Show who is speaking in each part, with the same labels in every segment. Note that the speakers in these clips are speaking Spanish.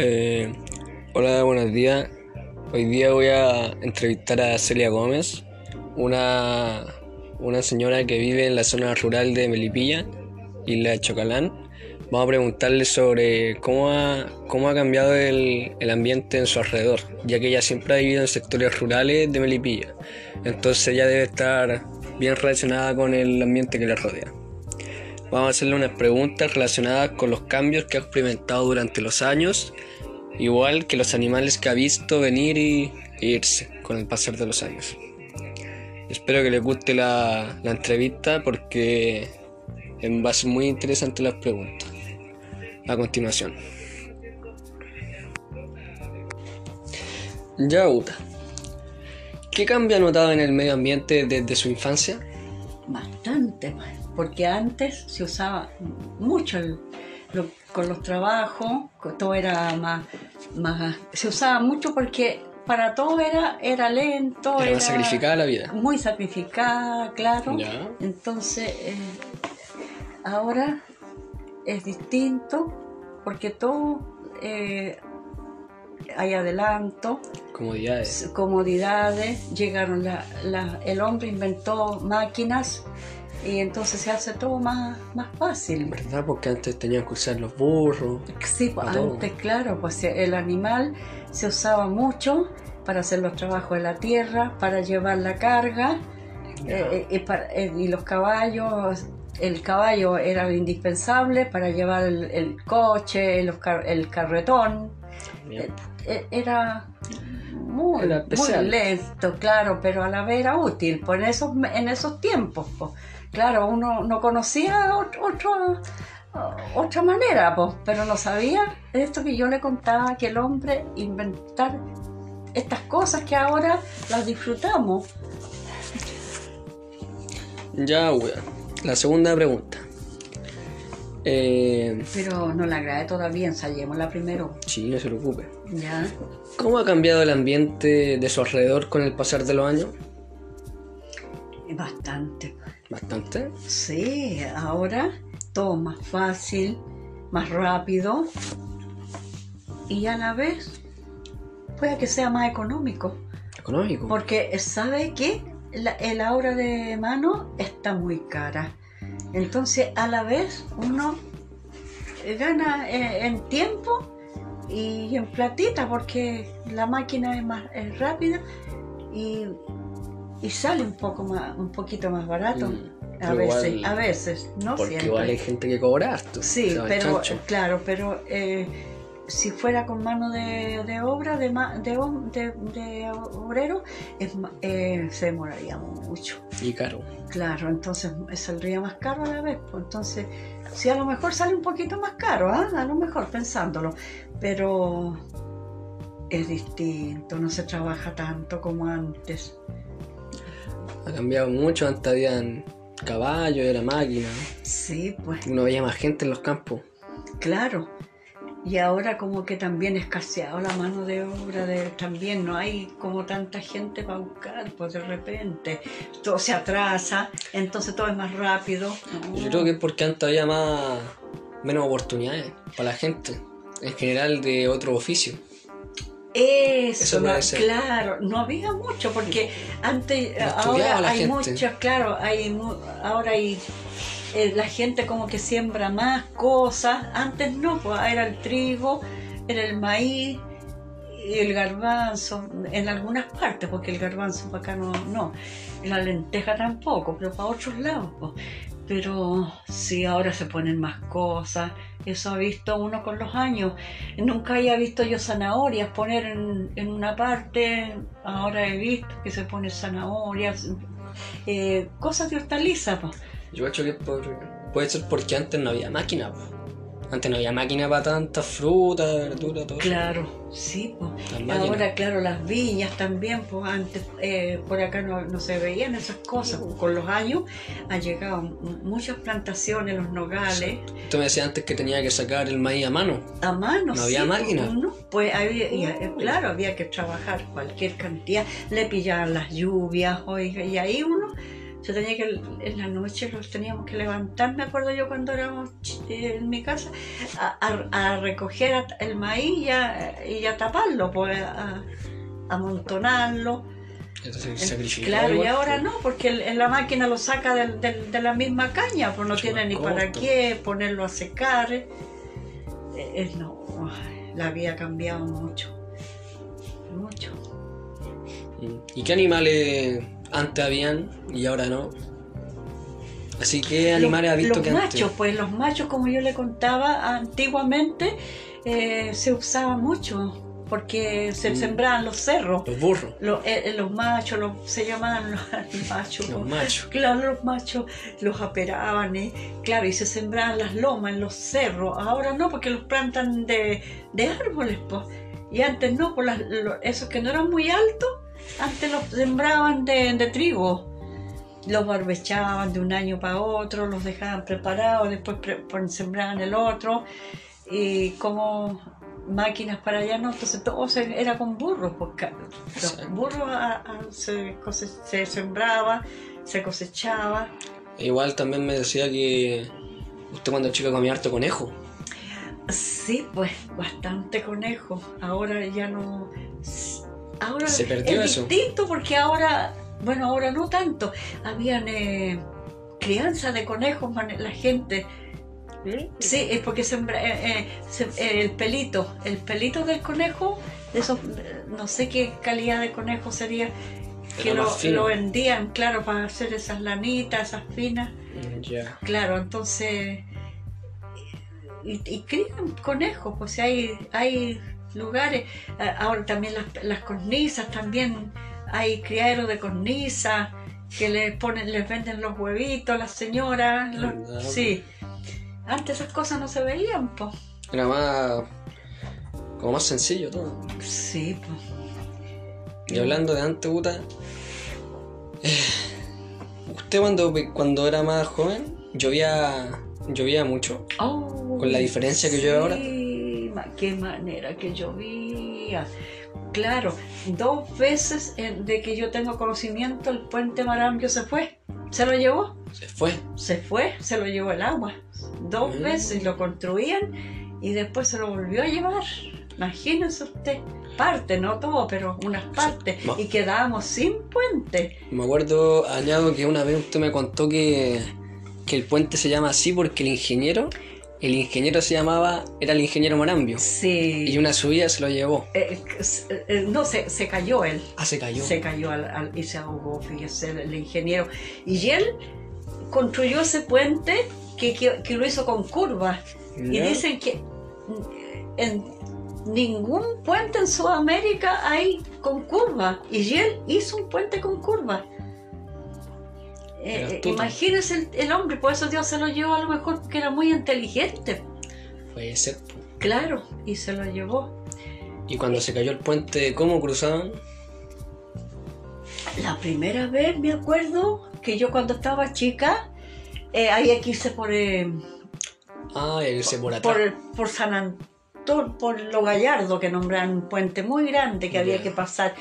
Speaker 1: Eh, hola, buenos días. Hoy día voy a entrevistar a Celia Gómez, una, una señora que vive en la zona rural de Melipilla, isla de Chocalán. Vamos a preguntarle sobre cómo ha, cómo ha cambiado el, el ambiente en su alrededor, ya que ella siempre ha vivido en sectores rurales de Melipilla. Entonces ella debe estar bien relacionada con el ambiente que le rodea. Vamos a hacerle unas preguntas relacionadas con los cambios que ha experimentado durante los años, igual que los animales que ha visto venir y, irse con el pasar de los años. Espero que les guste la, la entrevista porque va a ser muy interesante las preguntas. A continuación. Ya, Uta. ¿Qué cambio ha notado en el medio ambiente desde su infancia?
Speaker 2: Bastante, porque antes se usaba mucho el- lo- con los trabajos, todo era más, más, se usaba mucho porque para todo era, era lento,
Speaker 1: Era más sacrificada la vida.
Speaker 2: muy sacrificada, claro.
Speaker 1: Ya.
Speaker 2: Entonces, eh, ahora es distinto porque todo eh, hay adelanto,
Speaker 1: Comodidades.
Speaker 2: comodidades, llegaron la, la- el hombre inventó máquinas y entonces se hace todo más, más fácil.
Speaker 1: ¿Verdad? Porque antes tenían que usar los burros.
Speaker 2: Sí, pues,
Speaker 1: todo.
Speaker 2: antes, claro, pues el animal se usaba mucho para hacer los trabajos de la tierra, para llevar la carga, eh, eh, y, para- eh, y los caballos, el caballo era indispensable para llevar el, el coche, car- el carretón. Eh, Era muy,
Speaker 1: especial.
Speaker 2: lento, claro, pero a la vez era útil, pues en esos, en esos tiempos, pues. Claro, uno no conocía ot- otro- otra manera, pues, pero no sabía esto que yo le contaba, que el hombre inventar estas cosas que ahora las disfrutamos.
Speaker 1: Ya. La segunda pregunta. Eh,
Speaker 2: Pero no la agradé todavía, ensayémosla primero.
Speaker 1: sí, no se preocupe.
Speaker 2: ¿Ya?
Speaker 1: ¿Cómo ha cambiado el ambiente de su alrededor con el pasar de los años?
Speaker 2: Bastante.
Speaker 1: Bastante.
Speaker 2: Sí, ahora todo más fácil, más rápido y a la vez puede que sea más económico.
Speaker 1: Económico.
Speaker 2: Porque sabe que la, el obra de mano está muy cara. Entonces a la vez uno gana eh, en tiempo y en platita porque la máquina es más es rápida y, y sale un poco más, un poquito más barato.
Speaker 1: Mm,
Speaker 2: a veces,
Speaker 1: igual-
Speaker 2: a veces, no
Speaker 1: Porque
Speaker 2: siempre.
Speaker 1: igual hay gente que cobra harto.
Speaker 2: Sí, pero
Speaker 1: chancho.
Speaker 2: claro, pero eh, si fuera con mano de, de obra, de, ma- de, de- obrero, es eh, se demoraría mucho.
Speaker 1: Y caro.
Speaker 2: Claro, entonces saldría más caro a la vez. pues, entonces, sí, a lo mejor sale un poquito más caro, ¿ah? a lo mejor pensándolo, pero es distinto, no se trabaja tanto como antes.
Speaker 1: Ha cambiado mucho. Antes habían caballos, era máquina.
Speaker 2: Sí, pues
Speaker 1: Uno veía más gente en los campos.
Speaker 2: Claro. Y ahora como que también escaseado la mano de obra, de, también no hay como tanta gente para buscar, pues de repente todo se atrasa, entonces todo es más rápido. No.
Speaker 1: Yo creo que es porque antes había más menos oportunidades para la gente. En general de otro oficio.
Speaker 2: Eso, claro, no había mucho porque antes,
Speaker 1: No
Speaker 2: ahora hay
Speaker 1: gente.
Speaker 2: muchas, claro, hay ahora hay eh, la gente como que siembra más cosas, antes no, pues era el trigo, era el maíz y el garbanzo, en algunas partes, porque el garbanzo para acá no, no, la lenteja tampoco, pero para otros lados, pues. Pero sí, ahora se ponen más cosas. Eso ha visto uno con los años. Nunca había visto yo zanahorias poner en, en una parte. Ahora he visto que se pone zanahorias, eh, cosas de hortaliza. pues.
Speaker 1: Yo creo que por, puede ser porque antes no había máquina. po. Antes no había máquina para tantas frutas, verduras, todo eso.
Speaker 2: Claro, sí. pues. Ahora, claro, las viñas también, pues antes eh, por acá no, no se veían esas cosas. Con los años han llegado muchas plantaciones, los nogales,
Speaker 1: Tú me decías antes que tenía que sacar el maíz a mano.
Speaker 2: a mano.
Speaker 1: ¿No había
Speaker 2: sí,
Speaker 1: máquina?
Speaker 2: pues, no, pues había, y, eh, claro, había que trabajar cualquier cantidad. Le pillaban las lluvias, oiga, y ahí uno Se tenía que, en la noche los teníamos que levantar, me acuerdo yo cuando éramos eh, en mi casa, a, a- a recoger el maíz y a, y a taparlo, pues, a, amontonarlo.
Speaker 1: Entonces,
Speaker 2: Claro, y ahora
Speaker 1: pues.
Speaker 2: no, porque el- la máquina lo saca del- del- de la misma caña, pues no
Speaker 1: Mucho
Speaker 2: tiene ni para qué ponerlo a secar. Eh, eh, no, la vida ha cambiado mucho, mucho.
Speaker 1: ¿Y qué animales antes habían y ahora no? Así que animales ha visto
Speaker 2: los
Speaker 1: que
Speaker 2: machos,
Speaker 1: antes.
Speaker 2: pues los machos, como yo le contaba, antiguamente eh, se usaba mucho porque se
Speaker 1: Mm.
Speaker 2: sembraban los cerros.
Speaker 1: Los burros,
Speaker 2: Los, eh, eh, los machos, los- se llamaban los machos.
Speaker 1: los
Speaker 2: pues.
Speaker 1: machos.
Speaker 2: Claro, los machos los aperaban, ¿eh? claro, y se sembraban las lomas los cerros. Ahora no, porque los plantan de, de árboles, pues. Y antes no, por las, esos que no eran muy altos, antes los sembraban de, de trigo. Los barbechaban de un año para otro, los dejaban preparados, después pre- sembraban el otro. Y como máquinas para allá, no, entonces todo se- era con burros, porque los burros a- a- se, cose- se sembraba, se cosechaba.
Speaker 1: Igual también me decía que usted cuando chico comía harto conejo.
Speaker 2: Sí, pues bastante conejo. Ahora ya no. Ahora
Speaker 1: Se perdió
Speaker 2: es
Speaker 1: eso.
Speaker 2: distinto porque ahora, bueno, ahora no tanto. Habían eh, crianza de conejos, la gente. Sí, es porque sembra- eh, eh, eh, el pelito, el pelito del conejo, esos, no sé qué calidad de conejo sería, que lo, vendían, claro, para hacer esas lanitas, esas finas.
Speaker 1: Mm.
Speaker 2: Claro, entonces. Y, y crían conejos, pues si hay, hay lugares. a- Ahora también las, las cornisas, también hay criaderos de cornisas que les ponen, les venden los huevitos las señoras. los-
Speaker 1: ¿Verdad?
Speaker 2: sí. Antes esas cosas no se veían, pues.
Speaker 1: Era más. como más sencillo todo.
Speaker 2: Sí, pues.
Speaker 1: Y hablando de antes, puta. eh, usted cuando, cuando era más joven, llovía. llovía mucho.
Speaker 2: Oh,
Speaker 1: Con la diferencia que llueve ahora.
Speaker 2: Qué manera que llovía. Claro, dos veces de que yo tengo conocimiento, el puente Marambio se fue. ¿Se lo llevó?
Speaker 1: Se fue.
Speaker 2: Se fue, se lo llevó el agua. Dos
Speaker 1: Mm.
Speaker 2: veces lo construían y después se lo volvió a llevar. Imagínense usted. Parte, no todo, pero unas partes. Y quedábamos sin puente.
Speaker 1: Me acuerdo, añado que una vez usted me contó que, que el puente se llama así porque el ingeniero, el ingeniero se llamaba, era el ingeniero Marambio.
Speaker 2: Sí.
Speaker 1: Y una subida se lo llevó.
Speaker 2: Eh, eh, eh, no, se, se cayó él.
Speaker 1: Ah, se cayó.
Speaker 2: Se cayó al- al- y se ahogó, fíjese, el, el ingeniero. Y él construyó ese puente que, que- que lo hizo con curvas. Y dicen que en ningún puente en Sudamérica hay con curvas. Y él hizo un puente con curvas. Eh, eh, el, el hombre, por eso Dios se lo llevó a lo mejor porque era muy inteligente.
Speaker 1: Puede ser.
Speaker 2: Claro, y se lo llevó.
Speaker 1: Y cuando se cayó el puente, ¿cómo cruzaban?
Speaker 2: La primera vez me acuerdo que yo cuando estaba chica, eh, ahí quise por, eh,
Speaker 1: Ah, irse por atrás.
Speaker 2: por, por San Antonio, por Lo Gallardo, que nombran un puente muy grande que había que pasar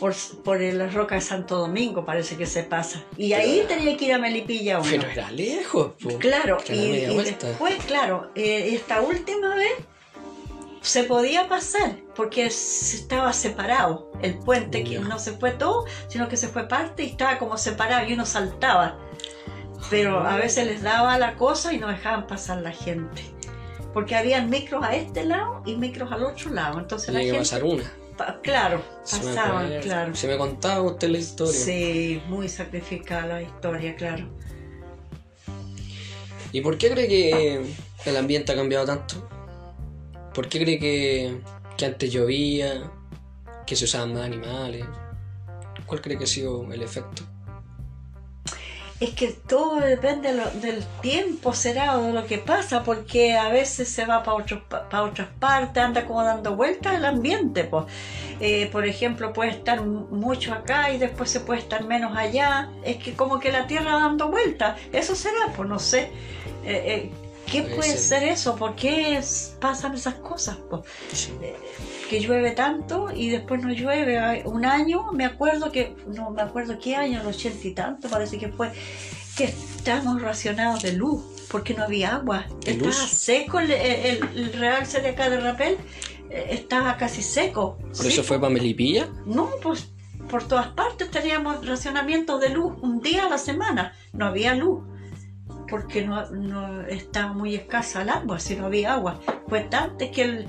Speaker 2: por, por la roca de Santo Domingo, parece que se pasa. Y ahí tenía que ir a Melipilla uno.
Speaker 1: Pero era lejos.
Speaker 2: Claro, y, después, claro, eh, esta última vez se podía pasar porque estaba separado el puente, que no se fue todo, sino que se fue parte y estaba como separado y uno saltaba. Pero a veces les daba la cosa y no dejaban pasar la gente. Porque habían micros a este lado y micros al otro lado. Entonces la
Speaker 1: Tenía que
Speaker 2: gente,
Speaker 1: pasar una.
Speaker 2: Pa- claro,
Speaker 1: Se me
Speaker 2: pasaban, claro.
Speaker 1: Se me contaba usted la historia.
Speaker 2: Sí, muy sacrificada la historia, claro.
Speaker 1: ¿Y por qué cree que el ambiente ha cambiado tanto? ¿Por qué cree que, que antes llovía, que se usaban más animales? ¿Cuál cree que ha sido el efecto?
Speaker 2: Es que todo depende de lo- del tiempo, será, o de lo que pasa, porque a veces se va para otras partes, anda como dando vueltas el ambiente. pues. Eh, por ejemplo, puede estar mucho acá y después se puede estar menos allá. Es que como que la Tierra dando vueltas. Eso será, pues no sé. Eh, eh, ¿Qué
Speaker 1: Puede
Speaker 2: puede
Speaker 1: ser.
Speaker 2: ser eso? ¿Por qué es- pasan esas cosas? pues? Que llueve tanto y después no llueve. Un año, me acuerdo que, no me acuerdo qué año, el ochenta y tanto, parece que fue, que estábamos racionados de luz, porque no había agua.
Speaker 1: ¿De
Speaker 2: Estaba
Speaker 1: luz?
Speaker 2: seco el, el, el realce de acá de Rapel, eh, estaba casi seco.
Speaker 1: ¿Por
Speaker 2: Sí,
Speaker 1: eso fue para Melipilla?
Speaker 2: no, pues por todas partes teníamos racionamiento de luz un día a la semana. No había luz porque no, no estaba muy escasa el agua, si no había agua. Fue tanto que, el,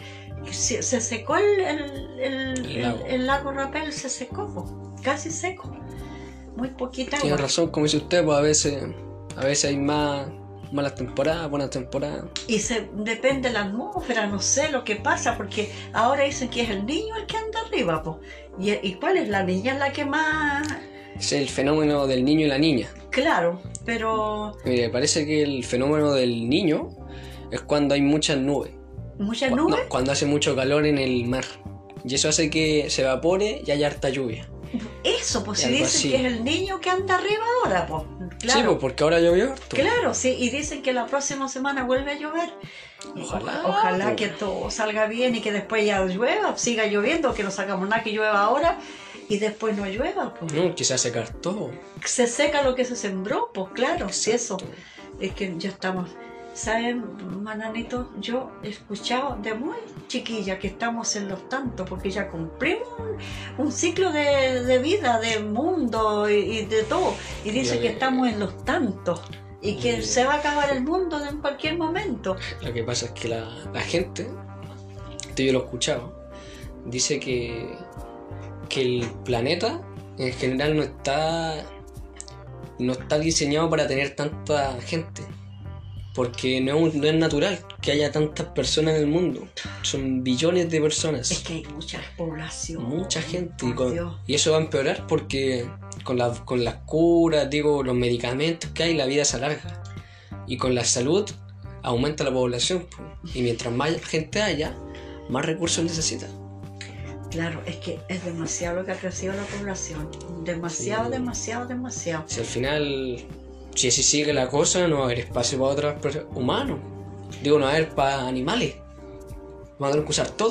Speaker 2: se, se secó el, el, el-
Speaker 1: lago.
Speaker 2: el- lago Rapel, se secó, casi seco. Muy poquita
Speaker 1: Tiene
Speaker 2: agua.
Speaker 1: razón, como dice usted, pues a veces, a veces hay más malas temporadas, buenas temporadas.
Speaker 2: Y se depende de la atmósfera, no sé lo que pasa, porque ahora dicen que es el niño el que anda arriba, po. ¿Y, y cuál es la niña la que más?
Speaker 1: Es el fenómeno del niño y la niña.
Speaker 2: Claro, pero
Speaker 1: Mire, parece que el fenómeno del niño es cuando hay muchas nubes.
Speaker 2: Muchas nubes.
Speaker 1: no, cuando hace mucho calor en el mar. Y eso hace que se evapore y haya harta lluvia.
Speaker 2: Eso, pues si dicen que es el niño que anda arriba ahora, pues.
Speaker 1: Sí, pues porque ahora llovió harto.
Speaker 2: claro, sí. Y dicen que la próxima semana vuelve a llover.
Speaker 1: Ojalá,
Speaker 2: Ojalá
Speaker 1: pues.
Speaker 2: que todo salga bien y que después ya llueva, siga lloviendo, que no sacamos nada que llueva ahora y después no llueva, pues.
Speaker 1: No, quizás secar todo.
Speaker 2: Se seca lo que se sembró, pues claro, sí, eso. Es que ya estamos. ¿Saben, mananito? Yo he escuchado de muy chiquilla que estamos en los tantos, porque ya cumplimos un, un ciclo de, de vida, de mundo y, y de todo. Y dice que estamos en los tantos y que se va a acabar el mundo en cualquier momento.
Speaker 1: Lo que pasa es que la, la gente, esto yo lo he escuchado, dice que, que el planeta en general no está, no está diseñado para tener tanta gente. Porque no es, no es natural que haya tantas personas en el mundo. Son billones de
Speaker 2: Es
Speaker 1: personas.
Speaker 2: que hay mucha población.
Speaker 1: Mucha gente. Y, con- eso va a empeorar porque con, la- con las curas, digo, los medicamentos que hay, la vida se alarga. Y con la salud aumenta la población. po. Y mientras más gente haya, más recursos necesita.
Speaker 2: Claro, es que es demasiado lo que ha crecido la población. Demasiado,
Speaker 1: Sí.
Speaker 2: demasiado, demasiado.
Speaker 1: Si al final, si así sigue la cosa, no va a haber espacio para otros humanos. Digo, no va a haber para animales. Van a tener usar todo.